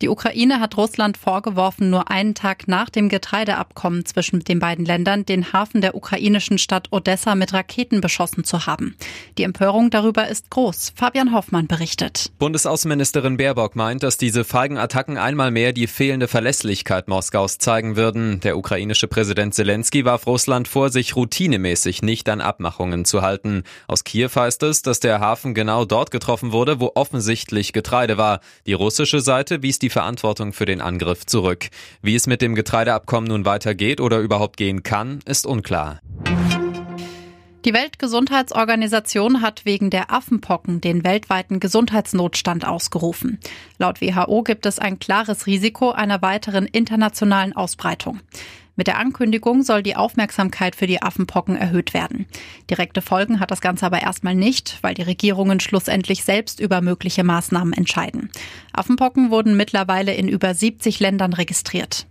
Die Ukraine hat Russland vorgeworfen, nur einen Tag nach dem Getreideabkommen zwischen den beiden Ländern den Hafen der ukrainischen Stadt Odessa mit Raketen beschossen zu haben. Die Empörung darüber ist groß. Fabian Hoffmann berichtet. Bundesaußenministerin Baerbock meint, dass diese feigen Attacken einmal mehr die fehlende Verlässlichkeit Moskaus zeigen würden. Der ukrainische Präsident Zelensky warf Russland vor, sich routinemäßig nicht an Abmachungen zu halten. Aus Kiew heißt es, dass der Hafen genau dort getroffen wurde, wo offensichtlich Getreide war. Die russische Seite wies die die Verantwortung für den Angriff zurück. Wie es mit dem Getreideabkommen nun weitergeht oder überhaupt gehen kann, ist unklar. Die Weltgesundheitsorganisation hat wegen der Affenpocken den weltweiten Gesundheitsnotstand ausgerufen. Laut WHO gibt es ein klares Risiko einer weiteren internationalen Ausbreitung. Mit der Ankündigung soll die Aufmerksamkeit für die Affenpocken erhöht werden. Direkte Folgen hat das Ganze aber erstmal nicht, weil die Regierungen schlussendlich selbst über mögliche Maßnahmen entscheiden. Affenpocken wurden mittlerweile in über 70 Ländern registriert.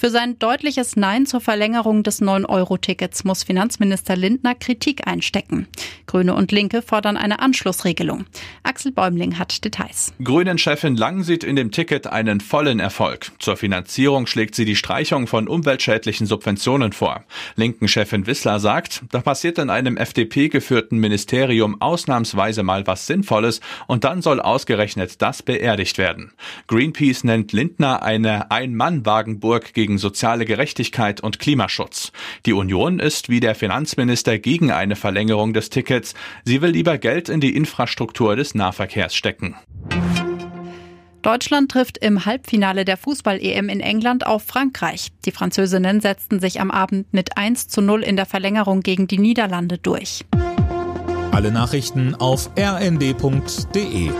Für sein deutliches Nein zur Verlängerung des 9-Euro-Tickets muss Finanzminister Lindner Kritik einstecken. Grüne und Linke fordern eine Anschlussregelung. Axel Bäumling hat Details. Grünen-Chefin Lang sieht in dem Ticket einen vollen Erfolg. Zur Finanzierung schlägt sie die Streichung von umweltschädlichen Subventionen vor. Linken-Chefin Wissler sagt, da passiert in einem FDP-geführten Ministerium ausnahmsweise mal was Sinnvolles und dann soll ausgerechnet das beerdigt werden. Greenpeace nennt Lindner eine Ein-Mann-Wagenburg gegen gegen soziale Gerechtigkeit und Klimaschutz. Die Union ist wie der Finanzminister gegen eine Verlängerung des Tickets. Sie will lieber Geld in die Infrastruktur des Nahverkehrs stecken. Deutschland trifft im Halbfinale der Fußball-EM in England auf Frankreich. Die Französinnen setzten sich am Abend mit 1 zu 0 in der Verlängerung gegen die Niederlande durch. Alle Nachrichten auf rnd.de